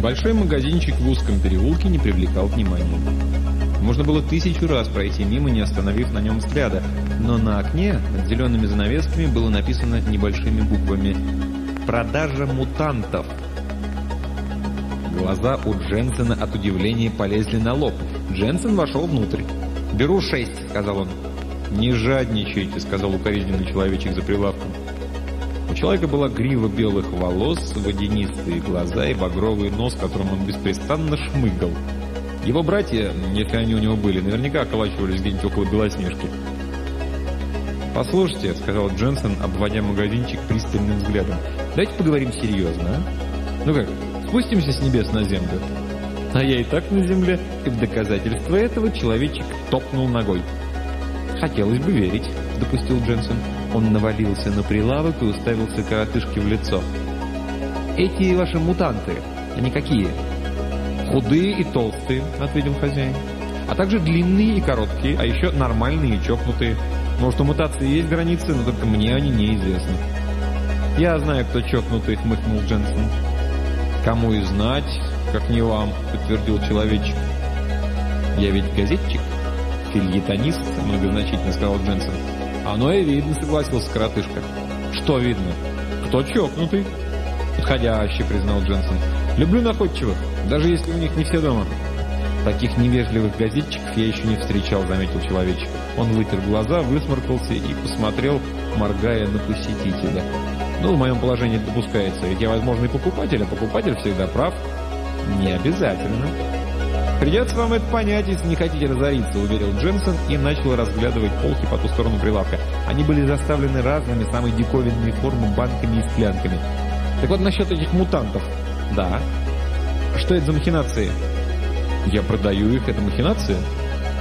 Небольшой магазинчик в узком переулке не привлекал внимания. Можно было тысячу раз пройти мимо, не остановив на нем взгляда, но на окне над зелеными занавесками было написано небольшими буквами «Продажа мутантов». Глаза у Дженсена от удивления полезли на лоб. Дженсен вошел внутрь. «Беру шесть», — сказал он. «Не жадничайте», — сказал укоризненный человечек за прилавком. У человека была грива белых волос, водянистые глаза и багровый нос, которым он беспрестанно шмыгал. Его братья, если они у него были, наверняка околачивались где-нибудь около Белоснежки. «Послушайте», — сказал Дженсен, обводя магазинчик пристальным взглядом, — «давайте поговорим серьезно, а? Ну как, спустимся с небес на землю?» А я и так на земле, и в доказательство этого человечек топнул ногой. «Хотелось бы верить», — допустил Дженсен. Он навалился на прилавок и уставился коротышке в лицо. «Эти ваши мутанты, они какие?» «Худые и толстые», — ответил хозяин. «А также длинные и короткие, а еще нормальные и чокнутые. Может, у мутации есть границы, но только мне они неизвестны». «Я знаю, кто чокнутый», — хмыкнул Дженсен. «Кому и знать, как не вам», — подтвердил человечек. «Я ведь газетчик, фильетонист», — многозначительно сказал Дженсен. «Оно и видно», — согласился коротышка. «Что видно?» «Кто чокнутый?» «Подходящий», — признал Дженсен. «Люблю находчивых, даже если у них не все дома». «Таких невежливых газетчиков я еще не встречал», — заметил человечек. Он вытер глаза, высморкался и посмотрел, моргая на посетителя. «Ну, в моем положении допускается, ведь я возможный покупатель, а покупатель всегда прав». «Не обязательно». «Придется вам это понять, если не хотите разориться», — уверил Дженсен и начал разглядывать полки по ту сторону прилавка. Они были заставлены разными, самой диковинными формы банками и склянками. «Так вот насчет этих мутантов». «Да». «Что это за махинации?» «Я продаю их, это махинация?»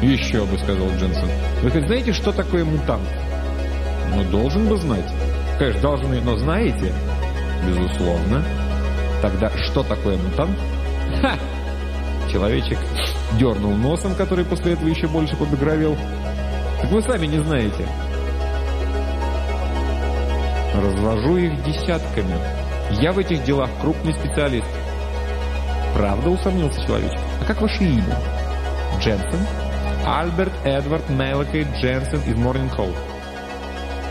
«Еще бы», — сказал Дженсен. «Вы хоть знаете, что такое мутант?» «Ну, должен бы знать». «Конечно, должны, но знаете?» «Безусловно». «Тогда что такое мутант?» «Ха!» Человечек дернул носом, который после этого еще больше побагровел. «Так вы сами не знаете». «Развожу их десятками. Я в этих делах крупный специалист». «Правда?» — усомнился человечек. «А как ваше имя?» «Дженсен?» «Альберт Эдвард Мелокей Дженсен из Морнинг Холл».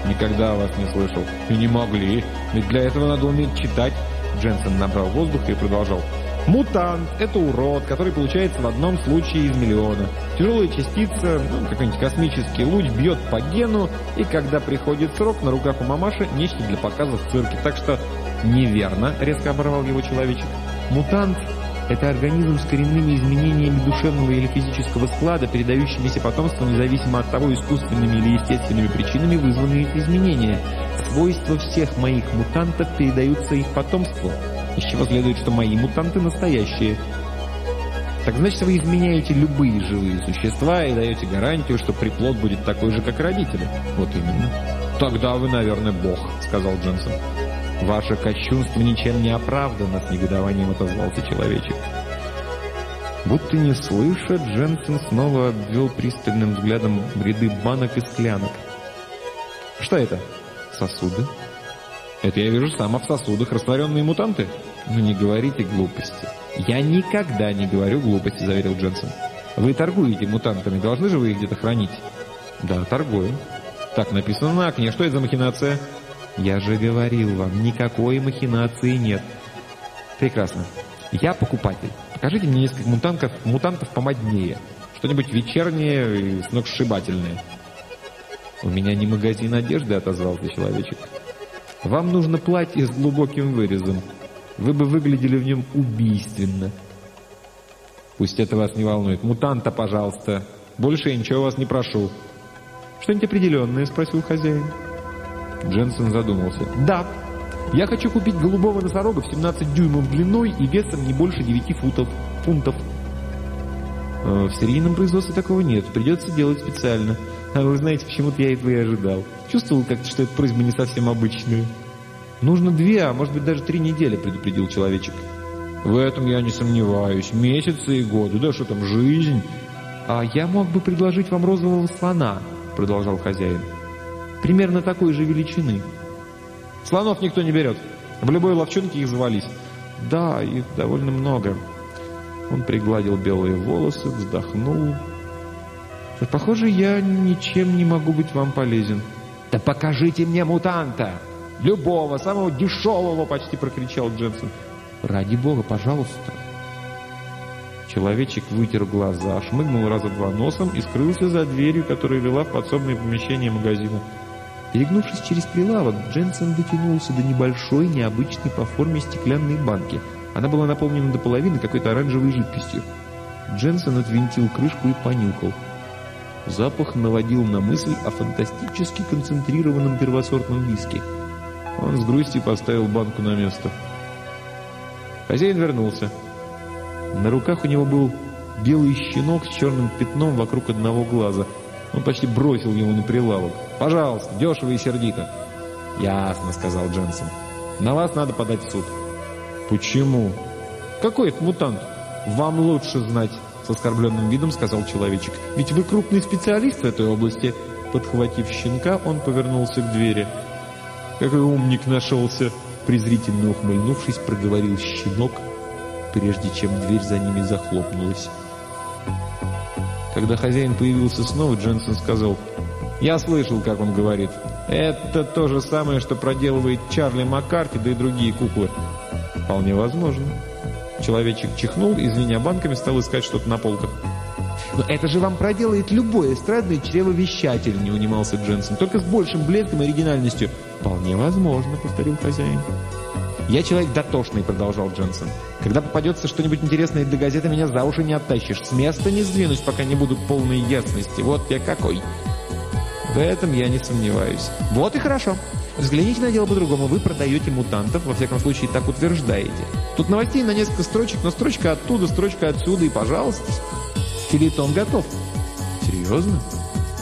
«Никогда вас не слышал». «И не могли. Ведь для этого надо уметь читать». Дженсен набрал воздух и продолжал. Мутант – это урод, который получается в одном случае из миллиона. Тяжелая частица, ну, какой-нибудь космический луч, бьет по гену, и когда приходит срок, на руках у мамаши нечто для показа в цирке. Так что неверно, резко оборвал его человечек. Мутант – это организм с коренными изменениями душевного или физического склада, передающимися потомству независимо от того, искусственными или естественными причинами вызванные эти изменения. Свойства всех моих мутантов передаются их потомству из чего следует, что мои мутанты настоящие. Так значит, вы изменяете любые живые существа и даете гарантию, что приплод будет такой же, как родители. Вот именно. Тогда вы, наверное, бог, сказал Дженсен. Ваше кощунство ничем не оправдано, с негодованием отозвался человечек. Будто не слыша, Дженсен снова обвел пристальным взглядом ряды банок и склянок. «Что это?» «Сосуды», это я вижу сам, а в сосудах растворенные мутанты? Ну не говорите глупости. Я никогда не говорю глупости, заверил Дженсен. Вы торгуете мутантами, должны же вы их где-то хранить? Да, торгую. Так написано на окне. Что это за махинация? Я же говорил вам, никакой махинации нет. Прекрасно. Я покупатель. Покажите мне несколько мутантов, мутантов помоднее. Что-нибудь вечернее и сногсшибательное. У меня не магазин одежды, отозвался человечек. Вам нужно платье с глубоким вырезом. Вы бы выглядели в нем убийственно. Пусть это вас не волнует. Мутанта, пожалуйста. Больше я ничего вас не прошу. Что-нибудь определенное, спросил хозяин. Дженсен задумался. Да, я хочу купить голубого носорога в 17 дюймов длиной и весом не больше 9 футов, фунтов. Э, в серийном производстве такого нет, придется делать специально. А вы знаете, почему-то я этого и ожидал. Чувствовал как-то, что эта просьба не совсем обычная. «Нужно две, а может быть даже три недели», — предупредил человечек. «В этом я не сомневаюсь. Месяцы и годы. Да что там, жизнь?» «А я мог бы предложить вам розового слона», — продолжал хозяин. «Примерно такой же величины». «Слонов никто не берет. В любой ловчонке их завались. Да, их довольно много. Он пригладил белые волосы, вздохнул. Похоже, я ничем не могу быть вам полезен. Да покажите мне мутанта! Любого, самого дешевого, почти прокричал Дженсен. Ради бога, пожалуйста. Человечек вытер глаза, шмыгнул раза два носом и скрылся за дверью, которая вела в подсобное помещение магазина. Перегнувшись через прилавок, Дженсен дотянулся до небольшой, необычной по форме стеклянной банки. Она была наполнена до половины какой-то оранжевой жидкостью. Дженсен отвинтил крышку и понюхал. Запах наводил на мысль о фантастически концентрированном первосортном виске. Он с грустью поставил банку на место. Хозяин вернулся. На руках у него был белый щенок с черным пятном вокруг одного глаза. Он почти бросил его на прилавок. «Пожалуйста, дешево и сердито». «Ясно», — сказал Дженсен. «На вас надо подать в суд». «Почему?» «Какой это мутант?» «Вам лучше знать», — с оскорбленным видом сказал человечек. «Ведь вы крупный специалист в этой области». Подхватив щенка, он повернулся к двери. «Какой умник нашелся!» Презрительно ухмыльнувшись, проговорил щенок, прежде чем дверь за ними захлопнулась. Когда хозяин появился снова, Дженсен сказал, «Я слышал, как он говорит. Это то же самое, что проделывает Чарли Маккарти, да и другие куклы». «Вполне возможно». Человечек чихнул и, звеня банками, стал искать что-то на полках. «Но это же вам проделает любой эстрадный чревовещатель», — не унимался Дженсен, «только с большим блеском и оригинальностью». «Вполне возможно», — повторил хозяин. «Я человек дотошный», — продолжал Дженсен. «Когда попадется что-нибудь интересное для газеты, меня за уши не оттащишь. С места не сдвинусь, пока не буду полной ясности. Вот я какой». В этом я не сомневаюсь. Вот и хорошо. Взгляните на дело по-другому. Вы продаете мутантов, во всяком случае, так утверждаете. Тут новостей на несколько строчек, но строчка оттуда, строчка отсюда, и пожалуйста. Филитон готов. Серьезно?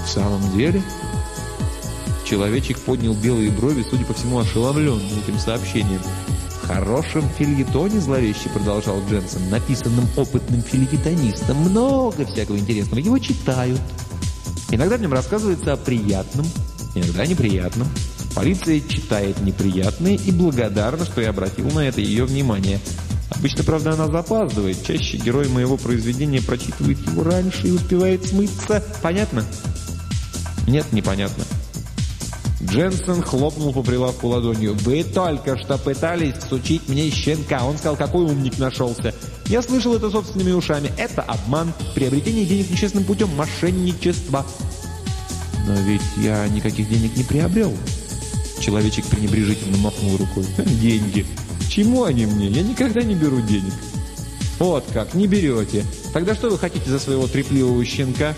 В самом деле? Человечек поднял белые брови, судя по всему, ошеломленный этим сообщением. «В хорошем фильетоне, зловеще продолжал Дженсен, написанном опытным филетонистом, много всякого интересного. Его читают. Иногда в нем рассказывается о приятном, иногда неприятном. Полиция читает неприятное и благодарна, что я обратил на это ее внимание. Обычно, правда, она запаздывает. Чаще герой моего произведения прочитывает его раньше и успевает смыться. Понятно? Нет, непонятно. Дженсен хлопнул по прилавку ладонью. «Вы только что пытались сучить мне щенка!» Он сказал, какой умник нашелся. «Я слышал это собственными ушами. Это обман, приобретение денег нечестным путем, мошенничество». «Но ведь я никаких денег не приобрел». Человечек пренебрежительно махнул рукой. «Деньги! Чему они мне? Я никогда не беру денег». «Вот как, не берете. Тогда что вы хотите за своего трепливого щенка?»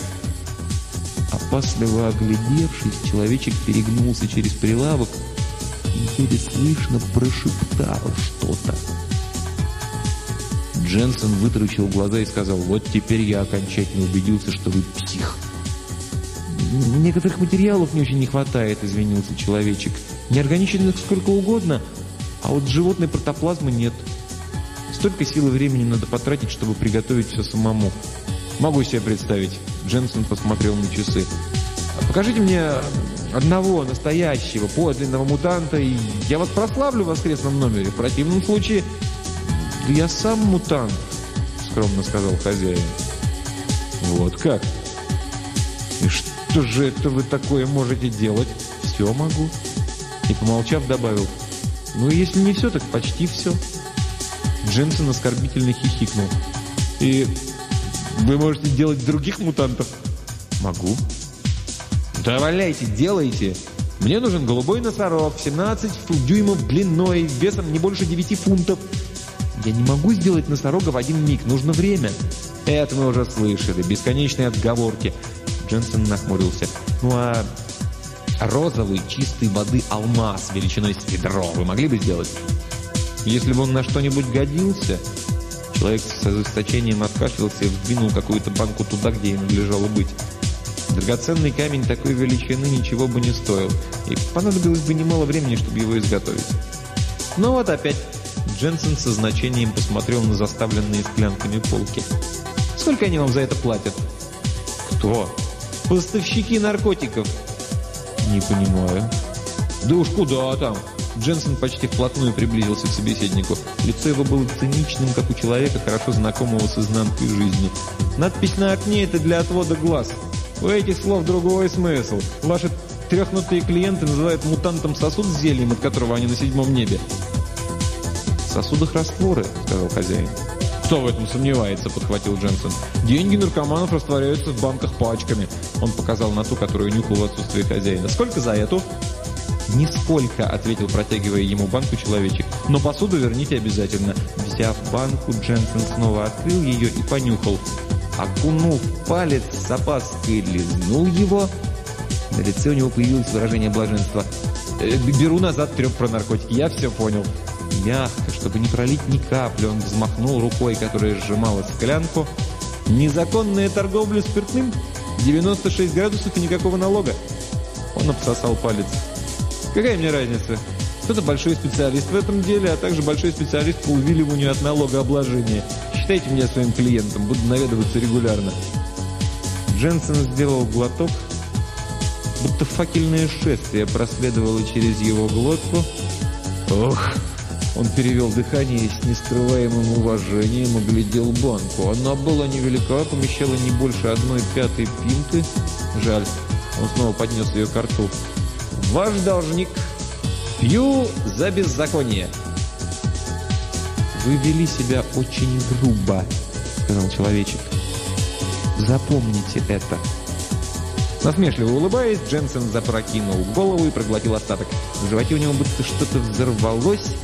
Опасливо оглядевшись, человечек перегнулся через прилавок и еле слышно прошептал что-то. Дженсен вытаращил глаза и сказал, «Вот теперь я окончательно убедился, что вы псих». «Некоторых материалов мне очень не хватает», — извинился человечек. «Неорганиченных сколько угодно, а вот животной протоплазмы нет. Столько сил и времени надо потратить, чтобы приготовить все самому. Могу себе представить». Дженсен посмотрел на часы. «Покажите мне одного настоящего, подлинного мутанта, и я вас прославлю в воскресном номере. В противном случае...» «Да я сам мутант», — скромно сказал хозяин. «Вот как? И что же это вы такое можете делать?» «Все могу». И, помолчав, добавил, «Ну, если не все, так почти все». Дженсен оскорбительно хихикнул. «И вы можете делать других мутантов?» «Могу». «Да валяйте, делайте!» «Мне нужен голубой носорог, 17 дюймов длиной, весом не больше 9 фунтов». «Я не могу сделать носорога в один миг, нужно время». «Это мы уже слышали, бесконечные отговорки». Дженсен нахмурился. «Ну а розовый, чистой воды алмаз величиной с ведро вы могли бы сделать?» «Если бы он на что-нибудь годился...» Человек с ожесточением откашлялся и вдвинул какую-то банку туда, где ему надлежало быть. Драгоценный камень такой величины ничего бы не стоил, и понадобилось бы немало времени, чтобы его изготовить. Но вот опять Дженсен со значением посмотрел на заставленные склянками полки. «Сколько они вам за это платят?» «Кто?» «Поставщики наркотиков». «Не понимаю». «Да уж куда там? Дженсен почти вплотную приблизился к собеседнику. Лицо его было циничным, как у человека, хорошо знакомого с изнанкой жизни. «Надпись на окне – это для отвода глаз. У этих слов другой смысл. Ваши трехнутые клиенты называют мутантом сосуд с зельем, от которого они на седьмом небе». «В сосудах растворы», – сказал хозяин. «Кто в этом сомневается?» – подхватил Дженсен. «Деньги наркоманов растворяются в банках пачками». Он показал на ту, которую нюхал в отсутствие хозяина. «Сколько за эту?» «Нисколько», — ответил, протягивая ему банку человечек. «Но посуду верните обязательно». Взяв банку, Дженсен снова открыл ее и понюхал. Окунув палец с опаской, лизнул его. На лице у него появилось выражение блаженства. «Э, «Беру назад треп про наркотики, я все понял». Мягко, чтобы не пролить ни капли, он взмахнул рукой, которая сжимала склянку. «Незаконная торговля спиртным? 96 градусов и никакого налога». Он обсосал палец. Какая мне разница? Кто-то большой специалист в этом деле, а также большой специалист по увиливанию от налогообложения. Считайте меня своим клиентом, буду наведываться регулярно. Дженсен сделал глоток, будто факельное шествие проследовало через его глотку. Ох! Он перевел дыхание и с нескрываемым уважением оглядел банку. Она была невелика, помещала не больше одной пятой пинты. Жаль, он снова поднес ее к рту. «Ваш должник. Пью за беззаконие». «Вы вели себя очень грубо», — сказал человечек. «Запомните это». Насмешливо улыбаясь, Дженсен запрокинул голову и проглотил остаток. В животе у него будто что-то взорвалось,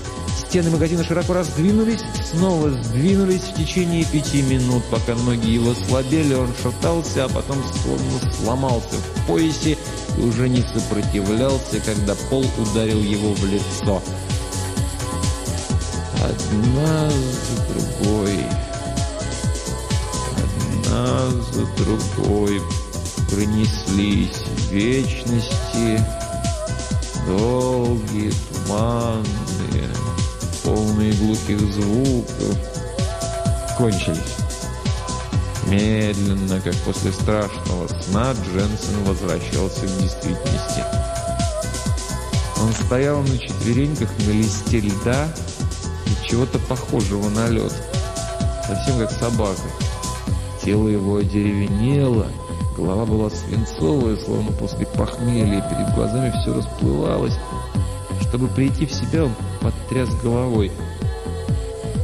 Стены магазина широко раздвинулись, снова сдвинулись в течение пяти минут, пока ноги его слабели, он шатался, а потом словно сломался в поясе и уже не сопротивлялся, когда пол ударил его в лицо. Одна за другой, одна за другой пронеслись вечности, долгие, туманные, полные глухих звуков, кончились. Медленно, как после страшного сна, Дженсен возвращался к действительности. Он стоял на четвереньках на листе льда и чего-то похожего на лед, совсем как собака. Тело его одеревенело, голова была свинцовая, словно после похмелья, перед глазами все расплывалось. Чтобы прийти в себя, он потряс головой.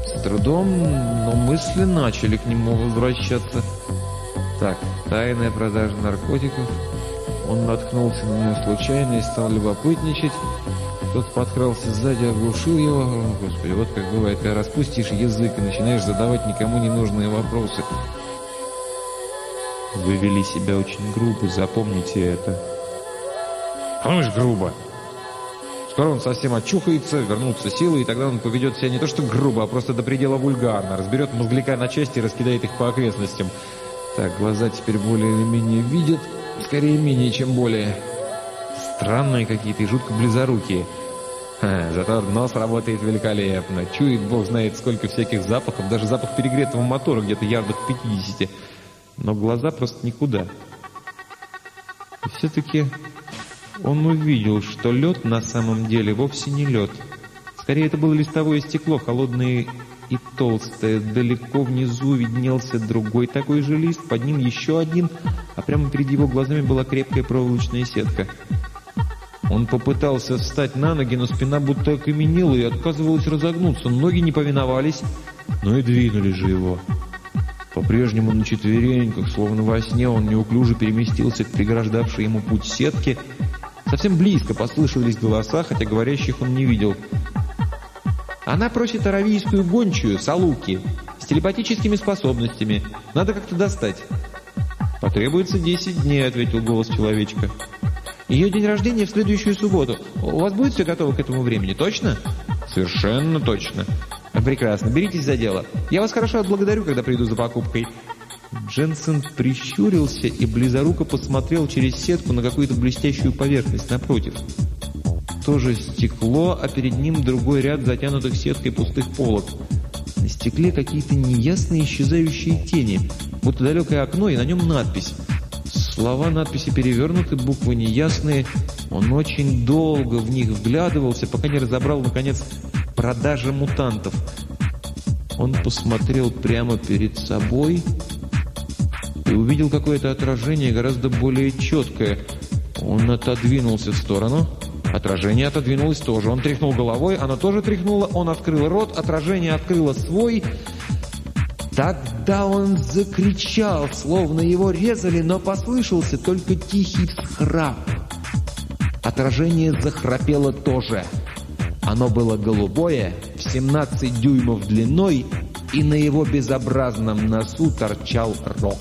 С трудом, но мысли начали к нему возвращаться. Так, тайная продажа наркотиков. Он наткнулся на нее случайно и стал любопытничать. Тот подкрался сзади, оглушил его. Господи, вот как бывает, когда распустишь язык и начинаешь задавать никому ненужные вопросы. Вы вели себя очень грубо, запомните это. Помнишь, грубо? Скоро он совсем очухается, вернутся силы, и тогда он поведет себя не то что грубо, а просто до предела вульгарно, разберет мозгляка на части и раскидает их по окрестностям. Так, глаза теперь более или менее видят, скорее менее, чем более. Странные какие-то и жутко близорукие. Ха, зато нос работает великолепно. Чует бог знает сколько всяких запахов, даже запах перегретого мотора где-то ярдах 50. Но глаза просто никуда. И все-таки он увидел, что лед на самом деле вовсе не лед. Скорее, это было листовое стекло, холодное и толстое. Далеко внизу виднелся другой такой же лист, под ним еще один, а прямо перед его глазами была крепкая проволочная сетка. Он попытался встать на ноги, но спина будто окаменела и отказывалась разогнуться. Ноги не повиновались, но и двинули же его. По-прежнему на четвереньках, словно во сне, он неуклюже переместился к преграждавшей ему путь сетке Совсем близко послышались голоса, хотя говорящих он не видел. «Она просит аравийскую гончую, Салуки, с телепатическими способностями. Надо как-то достать». «Потребуется десять дней», — ответил голос человечка. «Ее день рождения в следующую субботу. У вас будет все готово к этому времени, точно?» «Совершенно точно». «Прекрасно. Беритесь за дело. Я вас хорошо отблагодарю, когда приду за покупкой. Дженсен прищурился и близоруко посмотрел через сетку на какую-то блестящую поверхность напротив. Тоже стекло, а перед ним другой ряд затянутых сеткой пустых полок. На стекле какие-то неясные исчезающие тени, будто далекое окно, и на нем надпись Слова надписи перевернуты, буквы неясные. Он очень долго в них вглядывался, пока не разобрал, наконец, «Продажа мутантов». Он посмотрел прямо перед собой и увидел какое-то отражение гораздо более четкое. Он отодвинулся в сторону. Отражение отодвинулось тоже. Он тряхнул головой, оно тоже тряхнуло. Он открыл рот, отражение открыло свой. Тогда он закричал, словно его резали, но послышался только тихий всхрап. Отражение захрапело тоже. Оно было голубое, в 17 дюймов длиной, и на его безобразном носу торчал рог.